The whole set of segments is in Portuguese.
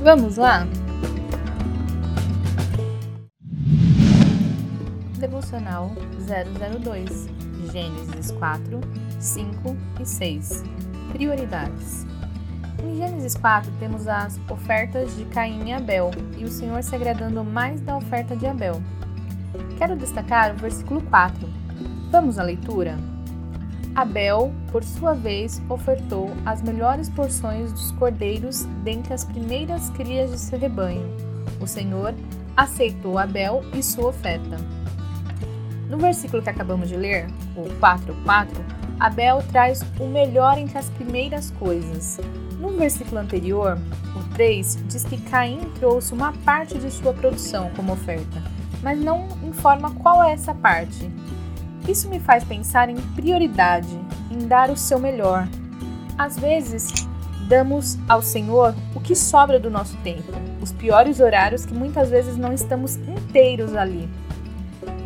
Vamos lá? Devocional 002 Gênesis 4, 5 e 6 Prioridades Em Gênesis 4 temos as ofertas de Caim e Abel e o Senhor se agradando mais da oferta de Abel. Quero destacar o versículo 4. Vamos à leitura? Abel, por sua vez, ofertou as melhores porções dos cordeiros dentre as primeiras crias de seu rebanho. O Senhor aceitou Abel e sua oferta. No versículo que acabamos de ler, o 4:4, Abel traz o melhor entre as primeiras coisas. No versículo anterior, o 3, diz que Caim trouxe uma parte de sua produção como oferta, mas não informa qual é essa parte. Isso me faz pensar em prioridade, em dar o seu melhor. Às vezes, damos ao Senhor o que sobra do nosso tempo, os piores horários que muitas vezes não estamos inteiros ali.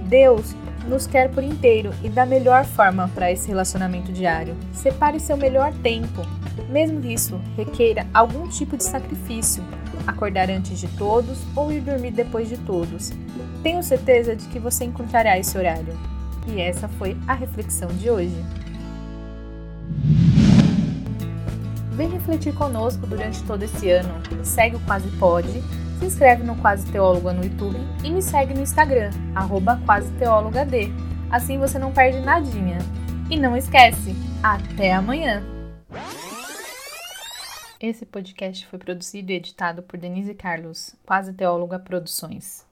Deus nos quer por inteiro e da melhor forma para esse relacionamento diário. Separe seu melhor tempo, mesmo que isso requeira algum tipo de sacrifício, acordar antes de todos ou ir dormir depois de todos. Tenho certeza de que você encontrará esse horário. E essa foi a reflexão de hoje. Vem refletir conosco durante todo esse ano. Segue o Quase Pode, se inscreve no Quase Teóloga no YouTube e me segue no Instagram, arroba Assim você não perde nadinha. E não esquece, até amanhã! Esse podcast foi produzido e editado por Denise Carlos, Quase Teóloga Produções.